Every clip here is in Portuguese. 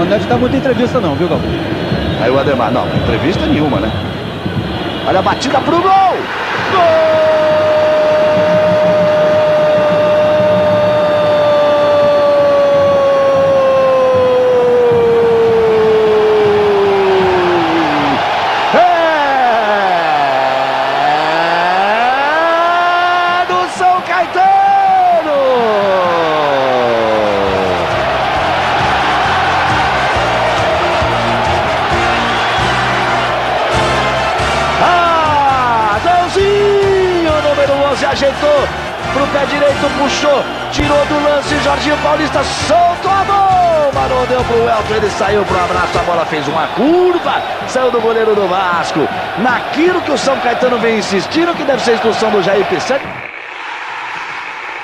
mas não deve estar muita entrevista não, viu, Galvão? Aí o Ademar, não, entrevista nenhuma, né? Olha a batida pro gol! Gol! Ajeitou pro pé direito, puxou, tirou do lance, Jorginho Paulista soltou a bomba, não deu pro Elton, ele saiu pro abraço, a bola fez uma curva, saiu do goleiro do Vasco, naquilo que o São Caetano vem insistindo, que deve ser a expulsão do Jair.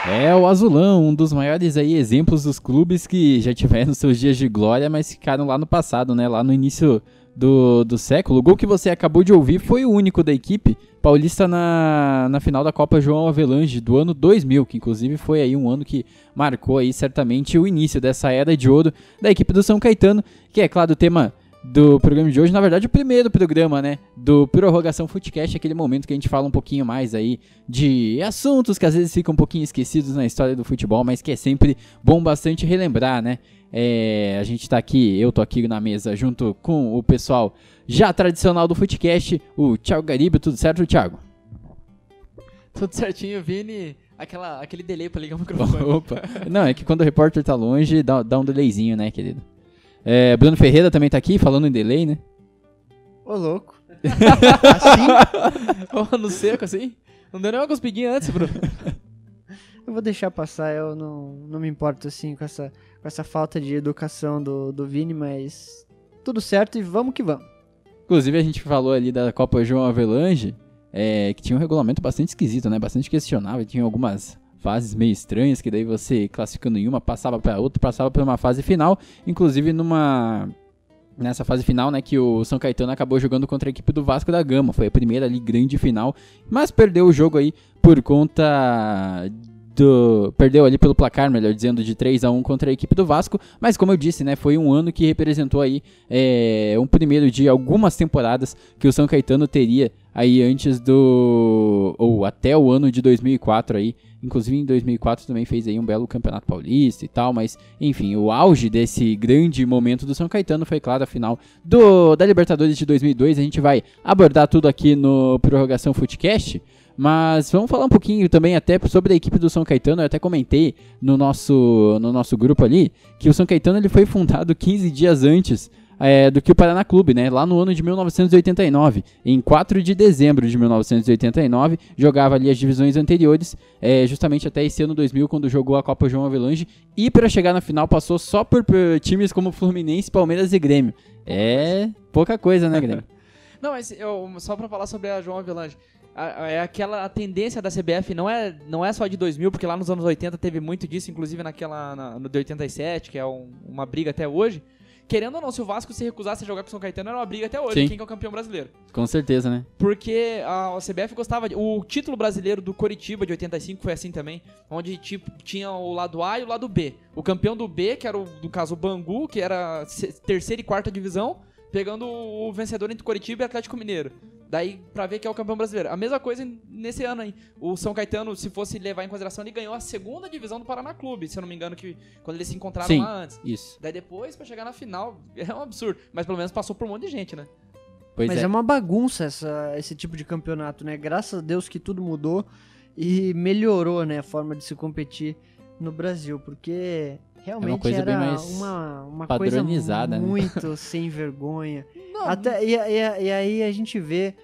É o Azulão, um dos maiores aí exemplos dos clubes que já tiveram seus dias de glória, mas ficaram lá no passado, né? Lá no início do, do século. O gol que você acabou de ouvir foi o único da equipe paulista na, na final da Copa João Avelange do ano 2000, que inclusive foi aí um ano que marcou aí certamente o início dessa era de ouro da equipe do São Caetano, que é claro o tema do programa de hoje, na verdade o primeiro programa, né, do Prorrogação Footcast, aquele momento que a gente fala um pouquinho mais aí de assuntos que às vezes ficam um pouquinho esquecidos na história do futebol, mas que é sempre bom bastante relembrar, né? É, a gente tá aqui, eu tô aqui na mesa junto com o pessoal já tradicional do Footcast, o Thiago Garibe, tudo certo, Thiago? Tudo certinho, Vini. Aquela, aquele delay pra ligar o microfone. Opa. Não, é que quando o repórter tá longe, dá, dá um delayzinho, né, querido? É, Bruno Ferreira também tá aqui, falando em delay, né? Ô, louco. Oh, no seco, assim? Não deu nem uma cuspidinha antes, Bruno. Eu vou deixar passar, eu não, não me importo assim com essa, com essa falta de educação do, do Vini, mas tudo certo e vamos que vamos. Inclusive, a gente falou ali da Copa João Avelange, é, que tinha um regulamento bastante esquisito, né? Bastante questionável. Tinha algumas fases meio estranhas, que daí você classificando em uma, passava para outra, passava para uma fase final. Inclusive, numa nessa fase final, né, que o São Caetano acabou jogando contra a equipe do Vasco da Gama. Foi a primeira ali grande final, mas perdeu o jogo aí por conta do, perdeu ali pelo placar, melhor dizendo, de 3 a 1 contra a equipe do Vasco, mas como eu disse, né, foi um ano que representou aí é, um primeiro de algumas temporadas que o São Caetano teria aí antes do ou até o ano de 2004 aí, inclusive em 2004 também fez aí um belo Campeonato Paulista e tal, mas enfim, o auge desse grande momento do São Caetano foi claro a final do da Libertadores de 2002, a gente vai abordar tudo aqui no Prorrogação Footcast. Mas vamos falar um pouquinho também até sobre a equipe do São Caetano. Eu até comentei no nosso, no nosso grupo ali que o São Caetano ele foi fundado 15 dias antes é, do que o Paraná Clube, né? Lá no ano de 1989. Em 4 de dezembro de 1989, jogava ali as divisões anteriores, é, justamente até esse ano 2000, quando jogou a Copa João Avelange. E para chegar na final passou só por, por times como Fluminense, Palmeiras e Grêmio. É pouca coisa, né, Grêmio? Não, mas eu, só pra falar sobre a João Avelange. É aquela a tendência da CBF, não é, não é só de 2000, porque lá nos anos 80 teve muito disso, inclusive naquela na- no de 87, que é um- uma briga até hoje. Querendo ou não, se o Vasco se recusasse a jogar com o São Caetano, era uma briga até hoje, Sim. quem que é o campeão brasileiro. Com certeza, né? Porque a, a CBF gostava. De, o título brasileiro do Coritiba de 85 foi assim também. Onde tipo, tinha o lado A e o lado B. O campeão do B, que era o, no caso o Bangu, que era terceira e quarta divisão, pegando o vencedor entre Coritiba e Atlético Mineiro. Daí, pra ver quem é o campeão brasileiro. A mesma coisa nesse ano aí. O São Caetano, se fosse levar em consideração, ele ganhou a segunda divisão do Paraná Clube, se eu não me engano, que quando eles se encontraram Sim. lá antes. Isso. Daí depois, pra chegar na final, é um absurdo. Mas pelo menos passou por um monte de gente, né? Pois Mas é. é. uma bagunça essa, esse tipo de campeonato, né? Graças a Deus que tudo mudou e melhorou, né, a forma de se competir no Brasil, porque realmente coisa bem era mais uma, uma coisa padronizada, né? muito sem vergonha. Até, e, e- e aí a gente vê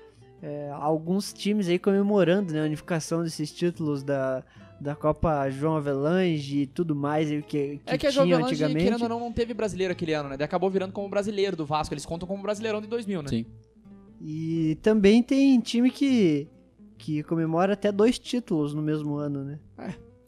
é, alguns times aí comemorando né, a unificação desses títulos da, da Copa João Avelange e tudo mais aí que, que, É que a tinha Jovelange, antigamente. querendo ou não, não teve brasileiro aquele ano, né? Daí acabou virando como brasileiro do Vasco. Eles contam como brasileirão de 2000, né? Sim. E também tem time que, que comemora até dois títulos no mesmo ano, né?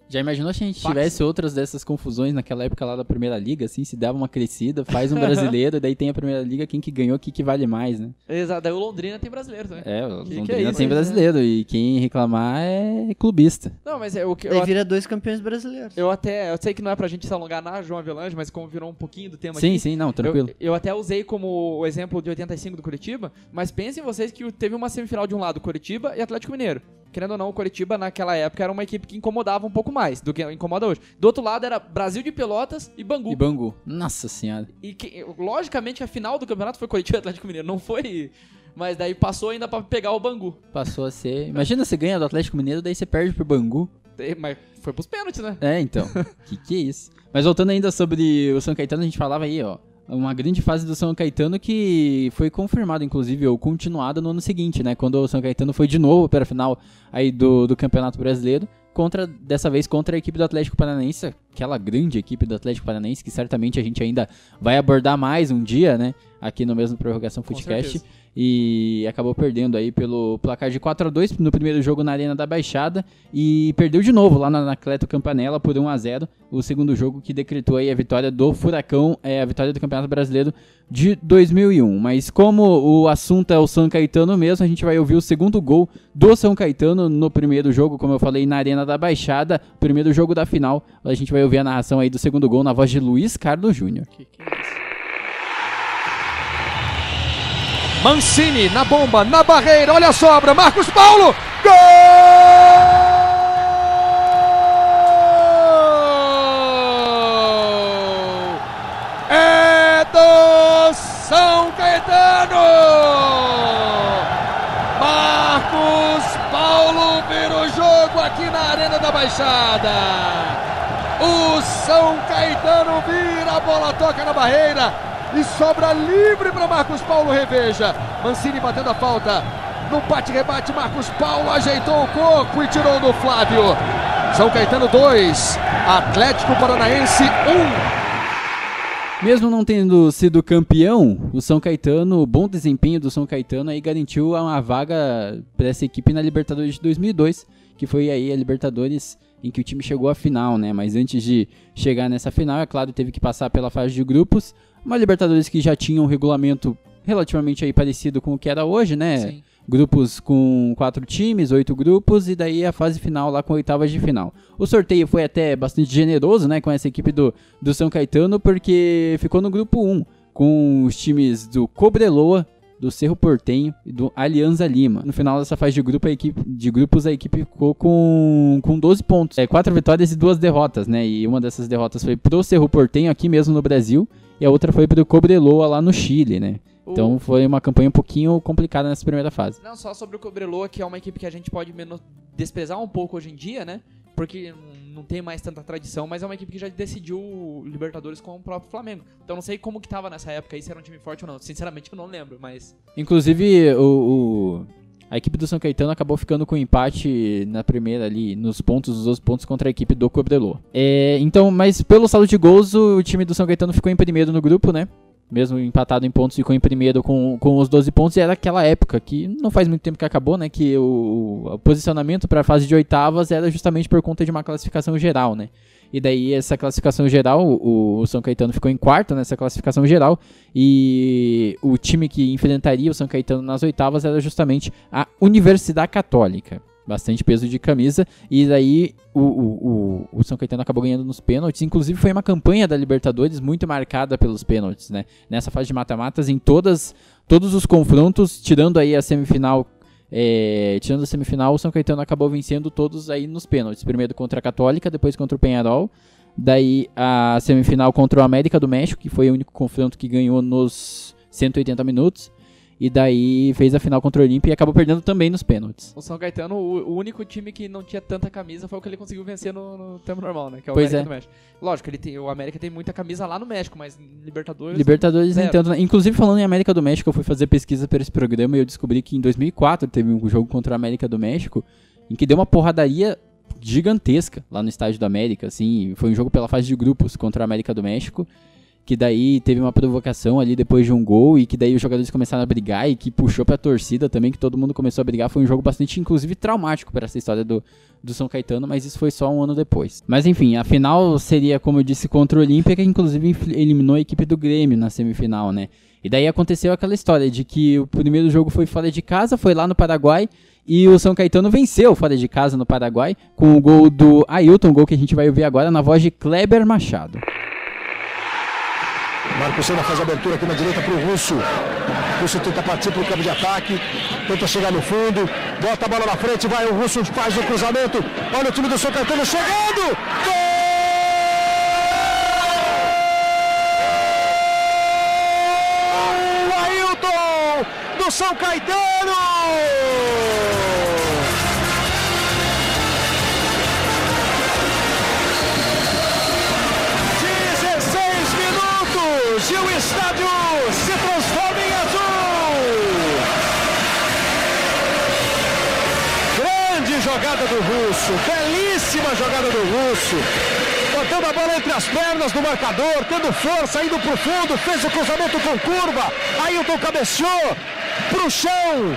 Já imaginou se a gente Fax. tivesse outras dessas confusões naquela época lá da Primeira Liga, assim, se dava uma crescida, faz um brasileiro, daí tem a Primeira Liga, quem que ganhou, quem que vale mais, né? Exato, daí o Londrina tem brasileiro também. É, o Que que é Londrina isso, tem hein? brasileiro, e quem reclamar é clubista. Não, mas é o que Daí eu, vira dois campeões brasileiros. eu até. Eu sei que não é pra gente se alongar na João Avelange, mas como virou um pouquinho do tema Sim, aqui. sim, não, tranquilo. Eu, eu até usei como o exemplo de 85 do Curitiba, mas pensem vocês que teve uma semifinal de um lado, Curitiba e Atlético Mineiro. Querendo ou não, o Curitiba naquela época era uma equipe que incomodava um pouco mais do que incomoda hoje. Do outro lado era Brasil de Pelotas e Bangu. E Bangu. Nossa senhora. E que, logicamente a final do campeonato foi Curitiba e Atlético Mineiro, não foi. Mas daí passou ainda pra pegar o Bangu. Passou a ser. Imagina você ganha do Atlético Mineiro, daí você perde pro Bangu. E- Mas foi pros pênaltis, né? É, então. que que é isso? Mas voltando ainda sobre o São Caetano, a gente falava aí, ó. Uma grande fase do São Caetano que foi confirmada, inclusive, ou continuada no ano seguinte, né? Quando o São Caetano foi de novo para a final aí do, do Campeonato Brasileiro, contra, dessa vez contra a equipe do Atlético Paranaense, aquela grande equipe do Atlético Paranaense, que certamente a gente ainda vai abordar mais um dia, né? Aqui no mesmo Prorrogação Footcast. E acabou perdendo aí pelo placar de 4 a 2 no primeiro jogo na Arena da Baixada e perdeu de novo lá na Anacleto Campanella por 1 a 0 o segundo jogo que decretou aí a vitória do Furacão, é a vitória do Campeonato Brasileiro de 2001. Mas como o assunto é o São Caetano mesmo, a gente vai ouvir o segundo gol do São Caetano no primeiro jogo, como eu falei, na Arena da Baixada, primeiro jogo da final. A gente vai ouvir a narração aí do segundo gol na voz de Luiz Carlos Júnior. Que que é Mancini na bomba, na barreira, olha a sobra, Marcos Paulo! Gol! É do São Caetano! Marcos Paulo vira o jogo aqui na Arena da Baixada. O São Caetano vira, a bola toca na barreira e sobra livre para Marcos Paulo Reveja. Mancini batendo a falta. No bate-rebate, Marcos Paulo ajeitou o coco e tirou do Flávio. São Caetano 2, Atlético Paranaense 1. Mesmo não tendo sido campeão, o São Caetano, o bom desempenho do São Caetano aí garantiu uma vaga para essa equipe na Libertadores de 2002, que foi aí a Libertadores em que o time chegou à final, né? Mas antes de chegar nessa final, é claro, teve que passar pela fase de grupos, uma Libertadores que já tinha um regulamento relativamente aí parecido com o que era hoje, né? Sim. grupos com quatro times, oito grupos, e daí a fase final lá com oitavas de final. O sorteio foi até bastante generoso, né, com essa equipe do, do São Caetano, porque ficou no grupo 1, com os times do Cobreloa, do Cerro Portenho e do Alianza Lima. No final dessa fase de, grupo, a equipe, de grupos, a equipe ficou com, com 12 pontos. É, quatro vitórias e duas derrotas, né? E uma dessas derrotas foi pro Cerro Portenho, aqui mesmo no Brasil, e a outra foi pro Cobreloa, lá no Chile, né? Então foi uma campanha um pouquinho complicada nessa primeira fase. Não só sobre o Cobreloa, que é uma equipe que a gente pode menos desprezar um pouco hoje em dia, né? Porque não tem mais tanta tradição, mas é uma equipe que já decidiu o Libertadores com o próprio Flamengo. Então não sei como que tava nessa época aí, se era um time forte ou não. Sinceramente eu não lembro, mas. Inclusive, o, o- a equipe do São Caetano acabou ficando com empate na primeira ali, nos pontos, os 12 pontos contra a equipe do Cobreloa. É, então, mas pelo saldo de gols, o time do São Caetano ficou em primeiro no grupo, né? Mesmo empatado em pontos, ficou em primeiro com, com os 12 pontos. E era aquela época que não faz muito tempo que acabou, né? Que o, o posicionamento para a fase de oitavas era justamente por conta de uma classificação geral, né? E daí essa classificação geral, o, o São Caetano ficou em quarto nessa classificação geral. E o time que enfrentaria o São Caetano nas oitavas era justamente a Universidade Católica. Bastante peso de camisa. E daí o, o, o, São Caetano acabou ganhando nos pênaltis. Inclusive foi uma campanha da Libertadores muito marcada pelos pênaltis, né? Nessa fase de mata-matas, em todas, todos os confrontos, tirando aí a semifinal. É, tirando a semifinal, o São Caetano acabou vencendo todos aí nos pênaltis. Primeiro contra a Católica, depois contra o Penharol. Daí a semifinal contra o América do México, que foi o único confronto que ganhou nos 180 minutos. E daí fez a final contra o Olímpia e acabou perdendo também nos pênaltis. O São Caetano, o, único time que não tinha tanta camisa foi o que ele conseguiu vencer no, no tempo normal, né? Que é o Pois América é. do México. Lógico, ele tem, o América tem muita camisa lá no México, mas Libertadores. Libertadores zero. tanto. né? Inclusive, falando em América do México, eu fui fazer pesquisa para esse programa e eu descobri que em 2004 teve um jogo contra a América do México em que deu uma porradaria gigantesca lá no Estádio da América, assim, foi um jogo pela fase de grupos contra a América do México. Que daí teve uma provocação ali depois de um gol e que daí os jogadores começaram a brigar e que puxou pra torcida também, que todo mundo começou a brigar. Foi um jogo bastante, inclusive, traumático para essa história do, do São Caetano, mas isso foi só um ano depois. Mas enfim, a final seria, como eu disse, contra o Olímpia, que inclusive eliminou a equipe do Grêmio na semifinal, né? E daí aconteceu aquela história de que o primeiro jogo foi fora de casa, foi lá no Paraguai, e o São Caetano venceu fora de casa no Paraguai, com o gol do Ailton, gol que a gente vai ouvir agora na voz de Kleber Machado. Marcos Senna faz a abertura aqui na direita para o Russo. O Russo tenta partir para o campo de ataque, tenta chegar no fundo, bota a bola na frente, vai o Russo, faz o cruzamento. Olha o time do São Caetano chegando! Gol! Do São Caetano! Jogada do Russo, belíssima jogada do Russo. Botando a bola entre as pernas do marcador, tendo força, indo pro fundo, fez o cruzamento com curva. Ailton cabeceou pro chão.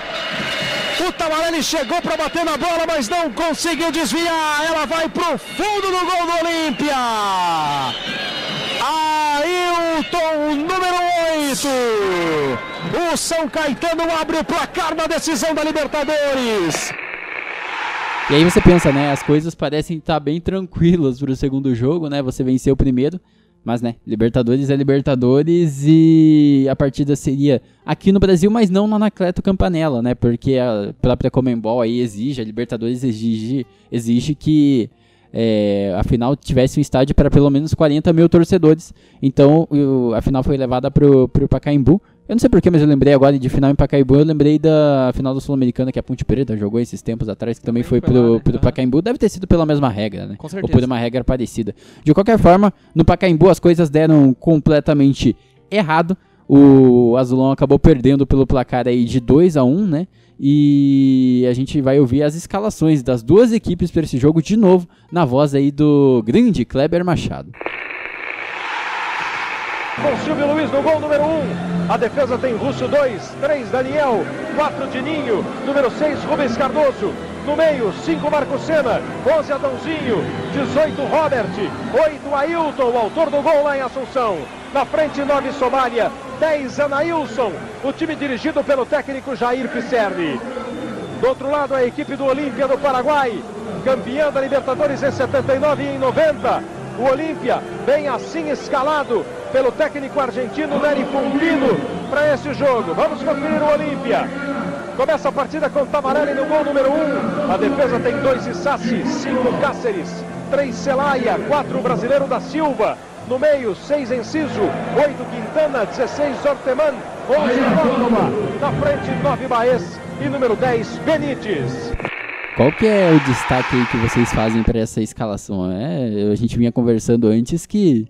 O Tamarelli chegou para bater na bola, mas não conseguiu desviar. Ela vai pro fundo do gol do Olímpia. Ailton, número 8. O São Caetano abre o placar na decisão da Libertadores. E aí você pensa, né? As coisas parecem estar bem tranquilas pro segundo jogo, né? Você venceu o primeiro, mas né? Libertadores é Libertadores e a partida seria aqui no Brasil, mas não no Anacleto Campanella, né? Porque a própria Comembol aí exige, a Libertadores exige, exige que é, a final tivesse um estádio para pelo menos 40 mil torcedores. Então o, a final foi levada pro, pro Pacaembu. Eu não sei porquê, mas eu lembrei agora de final em Pacaembu. Eu lembrei da final do Sul-Americana que a Ponte Preta jogou esses tempos atrás, que também, Também foi, foi pro, lá, né? pro. Pacaembu. Deve ter sido pela mesma regra, né? Com Ou certeza. por uma regra parecida. De qualquer forma, no Pacaembu as coisas deram completamente errado. O Azulão acabou perdendo pelo placar aí de 2 a 1 né? E a gente vai ouvir as escalações das duas equipes para esse jogo de novo, na voz aí do grande Kleber Machado. Com Silvio Luiz no gol número 1. Um. A defesa tem Russo 2, 3 Daniel, 4 Dininho, número 6 Rubens Cardoso. No meio, 5 Marco Senna, 11 Adãozinho, 18 Robert, 8 Ailton, o autor do gol lá em Assunção. Na frente, 9 Somália, 10 Anailson, o time dirigido pelo técnico Jair Pisserni. Do outro lado, a equipe do Olímpia do Paraguai, campeã da Libertadores em 79 e em 90. O Olímpia bem assim escalado pelo técnico argentino Nery Pompino para esse jogo. Vamos conferir o Olímpia. Começa a partida com Tamarelli no gol número 1. Um. A defesa tem dois Isassi, cinco Cáceres, três Celaya, quatro Brasileiro da Silva. No meio, seis Enciso, oito Quintana, 16 Orteman, 11 Córdoba. Na frente, nove Baez e número 10 Benítez. Qual que é o destaque que vocês fazem para essa escalação? É, a gente vinha conversando antes que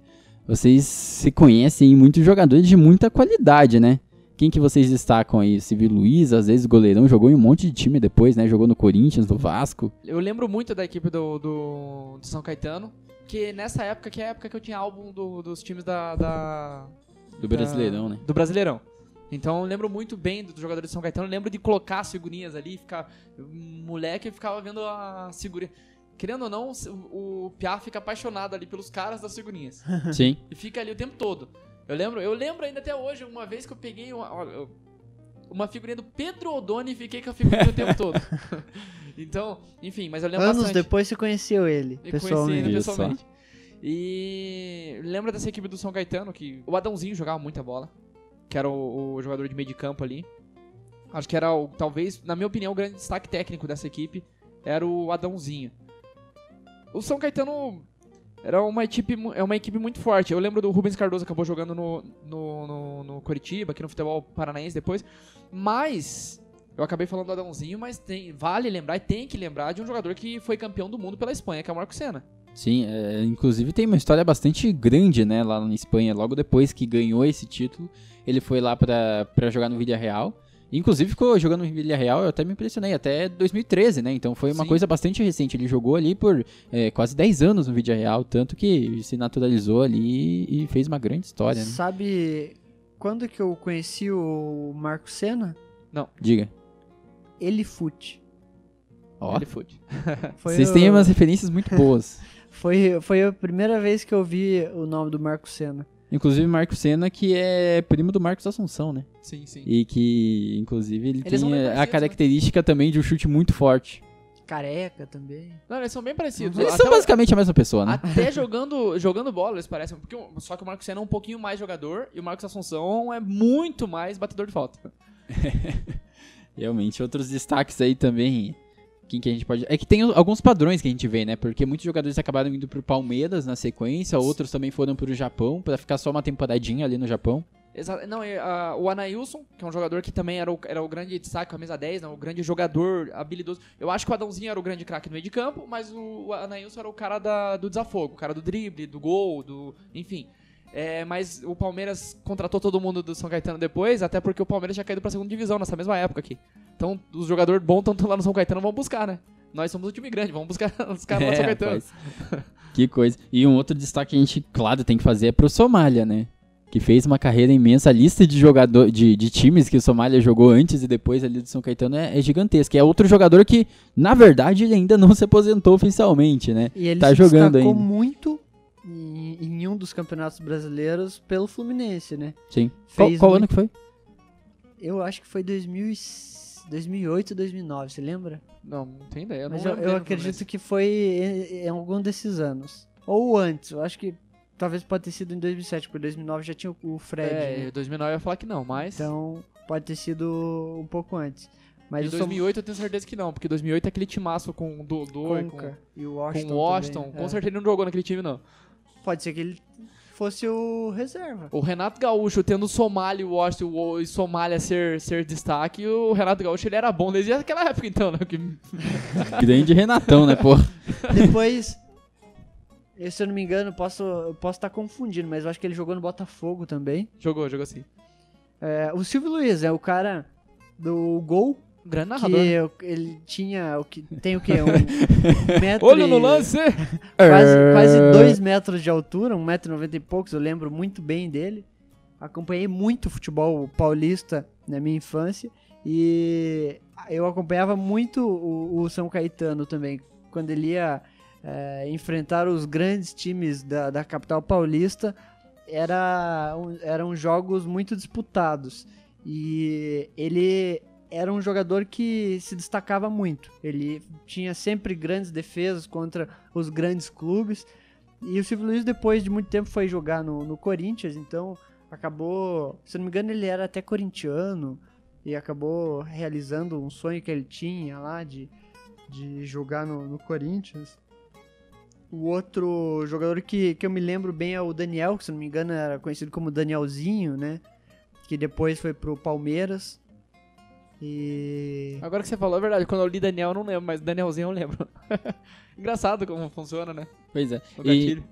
vocês se conhecem muitos jogadores de muita qualidade, né? Quem que vocês destacam aí? Civil Luiz, às vezes goleirão, jogou em um monte de time depois, né? Jogou no Corinthians, no Vasco. Eu lembro muito da equipe do, do, do São Caetano, que nessa época, que é a época que eu tinha álbum do- dos times da, da- Do Brasileirão, né? do Brasileirão. Então eu lembro muito bem dos jogadores de São Caetano, eu lembro de colocar as figurinhas ali, ficar moleque ficava vendo a figurinha. Querendo ou não, o Piá fica apaixonado ali pelos caras das figurinhas. Sim. e fica ali o tempo todo. Eu lembro, eu lembro ainda até hoje, uma vez que eu peguei uma, uma figurinha do Pedro Odoni e fiquei com a figurinha o tempo todo. então, enfim, mas eu lembro Anos bastante. depois você conheceu ele, Eu pessoalmente. conheci ele pessoalmente. E lembra dessa equipe do São Caetano que o Adãozinho jogava muita bola, que era o, o jogador de meio de campo ali. Acho que era o, talvez, na minha opinião, o grande destaque técnico dessa equipe era o Adãozinho. O São Caetano era uma equipe, é uma equipe muito forte. Eu lembro do Rubens Cardoso acabou jogando no, no, no, no Coritiba, aqui no futebol paranaense depois. Mas eu acabei falando do Adãozinho, mas tem, vale lembrar e tem que lembrar de um jogador que foi campeão do mundo pela Espanha, que é o Marco Senna. Sim, é, inclusive tem uma história bastante grande, né, lá na Espanha. Logo depois que ganhou esse título, ele foi lá pra jogar no Vídeo Real. Inclusive ficou jogando no Villarreal, eu até me impressionei, até 2013, né? Então foi uma Sim. coisa bastante recente. Ele jogou ali por é, quase 10 anos no Villarreal, tanto que se naturalizou ali e fez uma grande história, né? Sabe quando que eu conheci o Marco Senna? Diga. Ele fute. Ó, Ele fute. Foi vocês o- têm umas referências muito boas. Foi, foi a primeira vez que eu vi o nome do Marco Senna. Inclusive Marco Senna, que é primo do Marcos Assunção, né? Sim, sim. E que, inclusive, ele Eles tem a- a parecidos, característica também de um chute muito forte. Careca também. Não, eles são bem parecidos. Eles Até são o- basicamente a mesma pessoa, né? Até jogando, jogando bola, eles parecem. Porque, o- só que o Marcos Senna é um pouquinho mais jogador e o Marcos Assunção é muito mais batedor de falta. Realmente, outros destaques aí também. Quem que a gente pode. É que tem alguns padrões que a gente vê, né? Porque muitos jogadores acabaram indo pro Palmeiras na sequência, outros também foram pro Japão, pra ficar só uma temporadinha ali no Japão. Exa não, e, ah, o Anailson, que é um jogador que também era o, era o grande destaque, camisa 10, né, o grande jogador habilidoso. Eu acho que o Adãozinho era o grande craque no meio de campo, mas o, o Anailson era o cara da- do desafogo, o cara do drible, do gol, do. enfim. É, mas o Palmeiras contratou todo mundo do São Caetano depois, até porque o Palmeiras tinha caído pra segunda divisão nessa mesma época aqui. Então, os jogadores bons estão lá no São Caetano, vão buscar, né? Nós somos o time grande, vamos buscar os caras lá do São É, Caetano. rapaz. que coisa. E um outro destaque que a gente, claro, tem que fazer é pro Somália, né? Que fez uma carreira imensa. A lista de jogador, de, de times que o Somália jogou antes e depois ali do São Caetano é, é gigantesca. É outro jogador que, na verdade, ele ainda não se aposentou oficialmente, né? E ele Tá se jogando destacou ainda. muito em, em um dos campeonatos brasileiros pelo Fluminense, né? Sim. Qual, Fez qual muito- ano que foi? Eu acho que foi 2000 e- 2008, 2009, você lembra? Não, não tem ideia. Eu Mas não eu, eu acredito que foi em, em algum desses anos. Ou antes, eu acho que talvez pode ter sido em 2007, porque 2009 já tinha o- Fred, É, né? 2009 eu ia falar que não, mas. Então pode ter sido um pouco antes. Mas em eu sou 2008 eu tenho certeza que não, porque 2008 é aquele timaço com o Dodô e com, e o com Washington. o Washington. também, Com é. certeza ele não jogou naquele time, não. Pode ser que ele fosse o reserva. O Renato Gaúcho tendo Somália e o Washington o- e Somália ser, ser destaque, o Renato Gaúcho ele era bom desde aquela época, então, né? Que- Grande Renatão, né, pô? Depois, eu, se eu não me engano, posso eu posso estar confundindo, mas eu acho que ele jogou no Botafogo também. jogou, jogou assim. É, o Silvio Luiz é o cara do gol Um grande que narrador. né? eu- ele tinha o que tem o que um metro Olho e- no lance! quase, É. quase dois metros de altura, um metro e noventa e poucos, eu lembro muito bem dele. Acompanhei muito futebol paulista na minha infância e eu acompanhava muito o, o São Caetano também, quando ele ia é, enfrentar os grandes times da, da capital paulista, era, um- eram jogos muito disputados e ele era um jogador que se destacava muito. Ele tinha sempre grandes defesas contra os grandes clubes. E o Silvio Luiz, depois de muito tempo, foi jogar no, no Corinthians, então acabou. Se não me engano, ele era até corintiano e acabou realizando um sonho que ele tinha lá de, de jogar no, no Corinthians. O outro jogador que, que eu me lembro bem é o Daniel, que se não me engano era conhecido como Danielzinho, né? Que depois foi pro Palmeiras. E. Agora que você falou, é verdade. Quando eu li Daniel, eu não lembro, mas Danielzinho eu lembro. Engraçado como funciona, né? Pois é. O E, gatilho.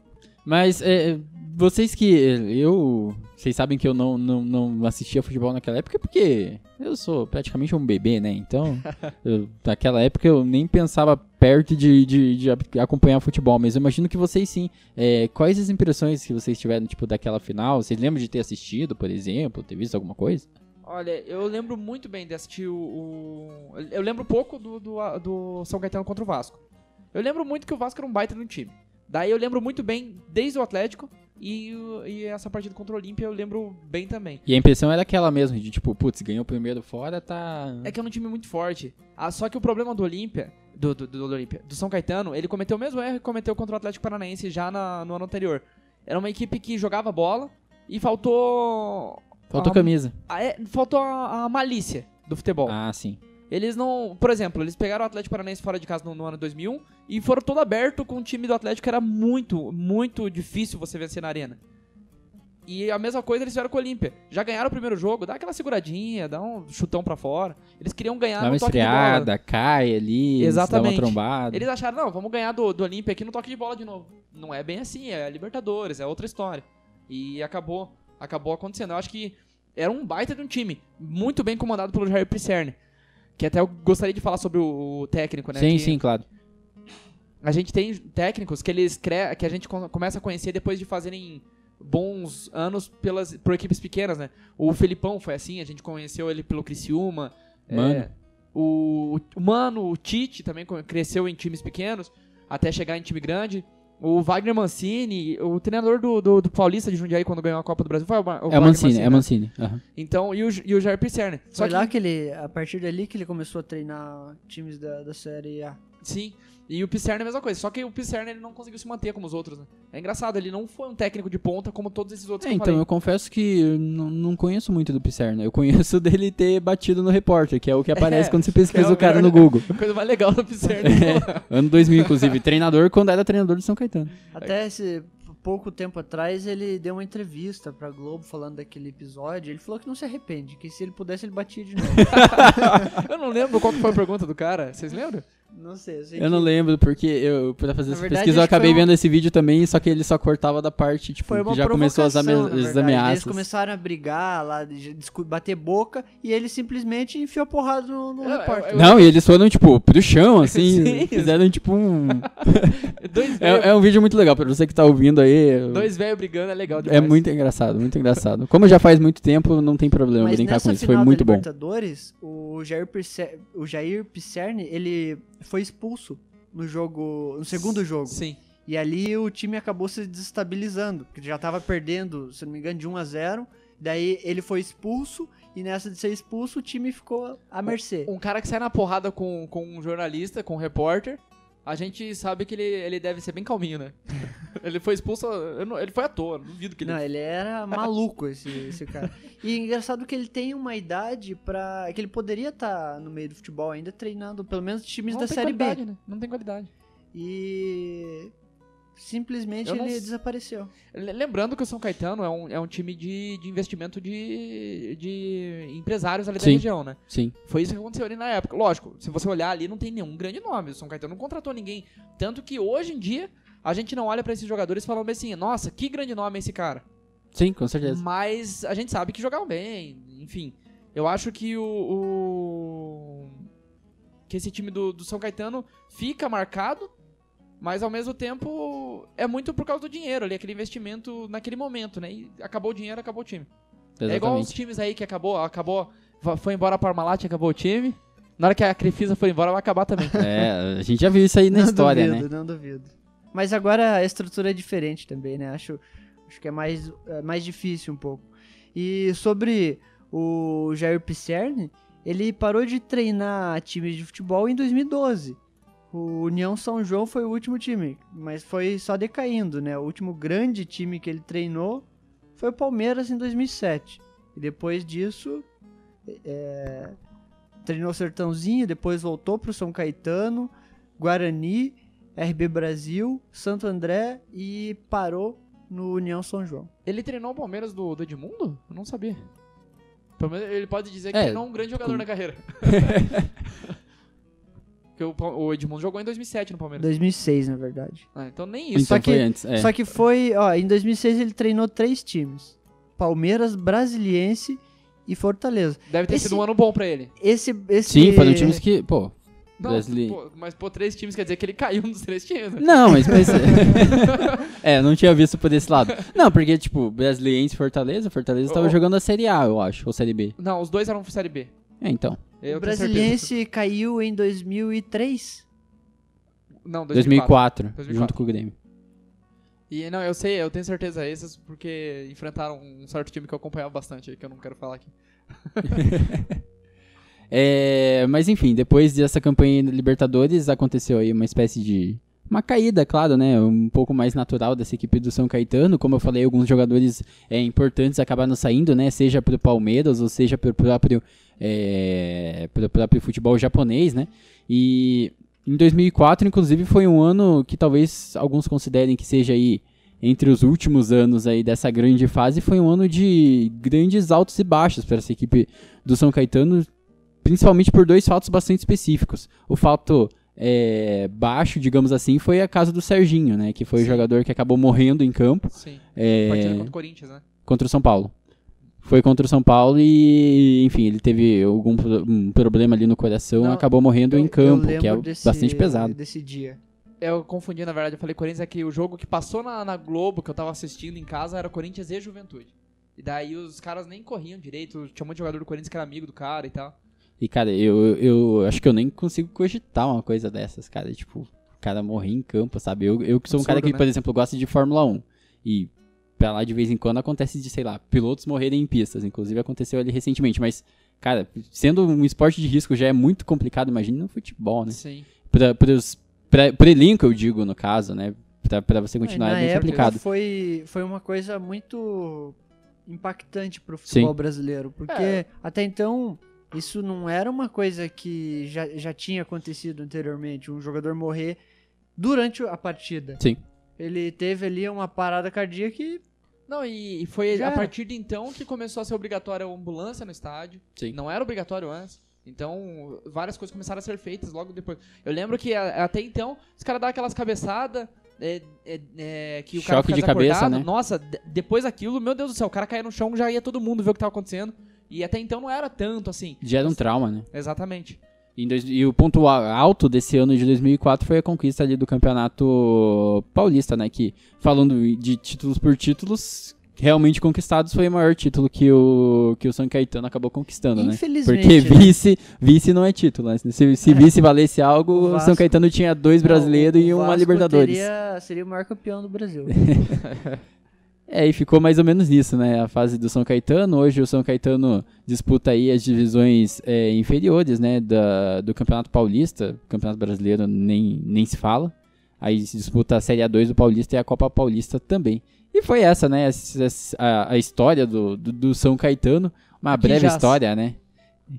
mas é, vocês que. Eu. Vocês sabem que eu não, não, não assistia futebol naquela época porque eu sou praticamente um bebê, né? Então, eu- naquela época eu nem pensava perto de, de, de acompanhar futebol, mas eu imagino que vocês sim. É, quais as impressões que vocês tiveram, tipo, daquela final? Vocês lembram de ter assistido, por exemplo, ter visto alguma coisa? Olha, eu lembro muito bem de assistir o. o- Eu lembro pouco do, do, do São Caetano contra o Vasco. Eu lembro muito que o Vasco era um baita no time. Daí eu lembro muito bem desde o Atlético e, e essa partida contra o Olímpia eu lembro bem também. E a impressão era aquela mesmo, de tipo, putz, ganhou o primeiro fora, tá. É que é um time muito forte. Ah, só que o problema do Olímpia, do, do, do, do Olímpia, do São Caetano, ele cometeu o mesmo erro que cometeu contra o Atlético Paranaense já na- no ano anterior. Era uma equipe que jogava bola e faltou. Faltou a- camisa. a- é, faltou a, a malícia do futebol. Ah, sim. Eles não. Por exemplo, eles pegaram o Atlético Paranaense fora de casa no, no ano 2001 e foram todo aberto com o time do Atlético que era muito, muito difícil você vencer na arena. E a mesma coisa eles fizeram com o Olímpia. Já ganharam o primeiro jogo, dá aquela seguradinha, dá um chutão pra fora. Eles queriam ganhar Dá uma no toque de bola. esfriada, cai ali, dá Exatamente. uma trombada. Eles acharam, não, vamos ganhar do, do Olímpia aqui no toque de bola de novo. Não é bem assim, é Libertadores, é outra história. E acabou, acabou acontecendo. Eu acho que era um baita de um time, muito bem comandado pelo Jair Pisserni. Que até eu gostaria de falar sobre o, técnico, né? Sim, que sim, claro. A gente tem técnicos que eles cre... que a gente co- começa a conhecer depois de fazerem bons anos pelas por equipes pequenas, né? O Felipão foi assim, a gente conheceu ele pelo Criciúma. Mano. É, o, o Mano, o Tite também cresceu em times pequenos até chegar em time grande. O Wagner Mancini, o treinador do, do, do Paulista de Jundiaí quando ganhou a Copa do Brasil foi o, o É Wagner Mancini, é né? Mancini. aham. Então, e o, e o Jair Pisserni. Só Foi que, lá que ele, a partir dali que ele começou a treinar times da, da Série A. Sim. E o Pisserni é a mesma coisa, só que o Pisserni ele não conseguiu se manter como os outros, né? É engraçado, ele não foi um técnico de ponta como todos esses outros É, que eu então, falei. eu confesso que eu não, não conheço muito do Pisserna. Eu conheço dele ter batido no repórter, que é o que aparece É, quando você que é pesquisa o o cara melhor- no Google. A coisa mais legal do Pisserni. É, ano 2000, inclusive. Treinador quando era treinador de São Caetano. Até esse pouco tempo atrás ele deu uma entrevista pra Globo falando daquele episódio. Ele falou que não se arrepende, que se ele pudesse ele batia de novo. eu não lembro qual que foi a pergunta do cara, vocês lembram? Não sei, eu sei Eu não lembro, porque eu, pra fazer Na essa verdade, pesquisa, eu acabei vendo esse vídeo também, só que ele só cortava da parte, tipo, Foi uma que já começou as, ame- as ameaças. Eles começaram a brigar lá, bater boca, e ele simplesmente enfiou porrada no, no Eu- repórter. eu- Não, e eles foram, tipo, pro chão, assim, Sim. fizeram, tipo, um... É, é um vídeo muito legal, pra você que tá ouvindo aí, dois velhos brigando é legal é demais. muito engraçado, muito engraçado. Como já faz muito tempo, não tem problema Mas brincar com isso, foi muito bom. Libertadores, o Jair, Pisser- o Jair Pisserni, ele foi expulso no jogo, no segundo jogo. Sim. E ali o time acabou se desestabilizando, porque já tava perdendo, se não me engano, de 1 a 0. Daí ele foi expulso e nessa de ser expulso o time ficou à mercê. Um cara que sai na porrada com, com um jornalista, com um repórter, a gente sabe que ele, ele deve ser bem calminho, né? ele foi expulso, não- ele foi à toa, não duvido que ele... Não, ele era maluco esse, esse cara. E engraçado que ele tem uma idade para que ele poderia estar no meio do futebol ainda treinando pelo menos times não da tem série B. qualidade, né? Não tem qualidade. E simplesmente Eu não ele s- desapareceu. Le- Lembrando que o São Caetano é um, é um time de, de investimento de, de empresários ali da Sim. região, né? Sim. Foi isso que aconteceu ali na época. Lógico, se você olhar ali, não tem nenhum grande nome. O São Caetano não contratou ninguém. Tanto que hoje em dia, a gente não olha pra esses jogadores falando assim, nossa, que grande nome é esse cara. Sim, com certeza. Mas a gente sabe que jogaram bem, enfim. Eu acho que o. o- que esse time do, do São Caetano fica marcado, mas ao mesmo tempo é muito por causa do dinheiro ali, aquele investimento naquele momento, né? E acabou o dinheiro, acabou o time. É igual os Exatamente. times aí que acabou, acabou, foi embora a Parmalat acabou o time. Na hora que a Crefisa foi embora, vai acabar também. É, a gente já viu isso aí na não história, duvido, né? não duvido. Mas agora a estrutura é diferente também, né? Acho, acho que é mais, é mais difícil um pouco. E sobre o Jair Pisserni, ele parou de treinar times de futebol em 2012. O União São João foi o último time, mas foi só decaindo, né? O último grande time que ele treinou foi o Palmeiras em 2007. E depois disso, é, treinou o Sertãozinho, depois voltou pro São Caetano, Guarani, RB Brasil, Santo André e parou no União São João. Ele treinou o Palmeiras do, do Edmundo? Eu não sabia. Ele pode dizer que É, treinou um grande jogador com- na carreira. Porque o, Edmundo jogou em 2007 no Palmeiras. 2006, na verdade. Ah, então nem Então isso. Só que- foi antes. É. Só que foi, ó, em 2006 ele treinou três times: Palmeiras, Brasiliense e Fortaleza. Deve ter esse- sido um ano bom pra ele. Esse, esse Sim, foram times que, pô. Não, Brasili- pô, mas pô, três times quer dizer que ele caiu nos três times. né? Não, mas. mas é, não tinha visto por esse lado. Não, porque, tipo, Brasiliense e Fortaleza, Fortaleza tava Ô, ô. jogando a Série A, eu acho, ou Série B. Não, os dois eram Série B. É, então. Eu o. Brasiliense caiu em 2003. Não, 2004, 2004. junto com o Grêmio. E não, eu sei, eu tenho certeza esses porque enfrentaram um certo time que eu acompanhava bastante aí, que eu não quero falar aqui. É, mas enfim, depois dessa campanha da Libertadores, aconteceu aí uma espécie de. Uma caída, claro, né? Um pouco mais natural dessa equipe do São Caetano. Como eu falei, alguns jogadores é, importantes acabaram saindo, né? Seja pro Palmeiras ou seja pro próprio, é, pro próprio futebol japonês, né? E em 2004, inclusive, foi um ano que talvez alguns considerem que seja aí entre os últimos anos aí dessa grande fase. Foi um ano de grandes altos e baixos para essa equipe do São Caetano, principalmente por dois fatos bastante específicos. O fato é, baixo, digamos assim, foi a casa do Serginho, né? Que foi o Sim. jogador que acabou morrendo em campo Sim. é, Partida contra o Corinthians, né? contra o São Paulo. Foi contra o São Paulo e, enfim, ele teve algum um problema ali no coração Não, acabou morrendo Eu- em campo, que é desse- bastante pesado. Desse dia. Eu confundi, na verdade, eu falei Corinthians é que o jogo que passou na, na Globo, que eu tava assistindo em casa, era Corinthians e Juventude. E daí os caras nem corriam direito, tinha um monte de jogador do Corinthians que era amigo do cara e tal. E, cara, eu, eu acho que eu nem consigo cogitar uma coisa dessas, cara. Tipo, o cara morrer em campo, sabe? Eu, eu que sou um cara que, né? por exemplo, gosta de Fórmula 1. E pra lá de vez em quando acontece de, sei lá, pilotos morrerem em pistas. Inclusive aconteceu ali recentemente. Mas, cara, sendo um esporte de risco já é muito complicado, imagina no futebol, né? Sim. Pra, pros, pra, pro elenco, eu digo, no caso, né? Pra, pra você continuar Na é bem época complicado. Foi, foi uma coisa muito impactante pro futebol Sim. brasileiro. Porque É. até então, isso não era uma coisa que já, já tinha acontecido anteriormente. Um jogador morrer durante a partida. Sim. Ele teve ali uma parada cardíaca e Não, e, e foi Já a era. partir de então que começou a ser obrigatória a ambulância no estádio. Sim. Não era obrigatório antes. Então, várias coisas começaram a ser feitas logo depois. Eu lembro que a- até então, os caras davam aquelas cabeçadas. é, é, é, que o cara Choque fica de cabeça, desacordado. né? Nossa, de- depois daquilo, meu Deus do céu, o cara caía no chão, já ia todo mundo ver o que tava acontecendo. E até então não era tanto assim. Já era um trauma, né? Exatamente. Dois- e o ponto alto desse ano de 2004 foi a conquista ali do campeonato paulista, né? Que, falando de títulos por títulos, realmente conquistados foi o maior título que o, que o São Caetano acabou conquistando, né? infelizmente. Porque né? vice, vice não é título, né? Se, se vice valesse algo, O o São Vasco- Caetano tinha dois brasileiros e uma Vasco Libertadores. teria- seria o maior campeão do Brasil. É, e ficou mais ou menos nisso, né? A fase do São Caetano. Hoje o São Caetano disputa aí as divisões é, inferiores, né? Da, do Campeonato Paulista. Campeonato Brasileiro nem, nem se fala. Aí se disputa a Série A2 do Paulista e a Copa Paulista também. E foi essa, né? A, a história do, do, do São Caetano. Uma Que breve jaz. história, né?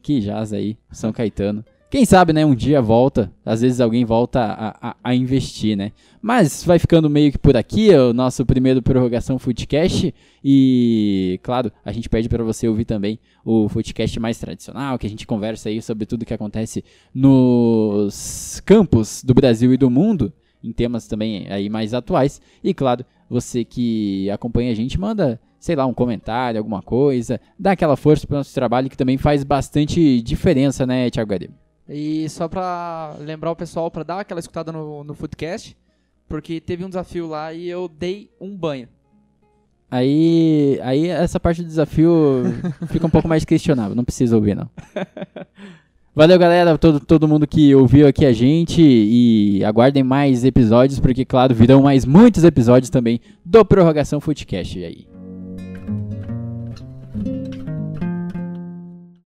Que jaz aí, São Caetano. Quem sabe, né? Um dia volta. Às vezes alguém volta a, a, a investir, né? Mas vai ficando meio que por aqui o nosso primeiro Prorrogação Footcast. E, claro, a gente pede para você ouvir também o Footcast mais tradicional, que a gente conversa aí sobre tudo que acontece nos campos do Brasil e do mundo, em temas também aí mais atuais. E, claro, você que acompanha a gente, manda, sei lá, um comentário, alguma coisa, dá aquela força para nosso trabalho que também faz bastante diferença, né, Thiago Garibe? E só pra lembrar o pessoal, pra dar aquela escutada no, no Foodcast, porque teve um desafio lá e eu dei um banho. Aí, aí essa parte do desafio fica um pouco mais questionável, não precisa ouvir não. Valeu galera, todo, todo mundo que ouviu aqui a gente e aguardem mais episódios, porque claro, virão mais muitos episódios também do Prorrogação Footcast aí.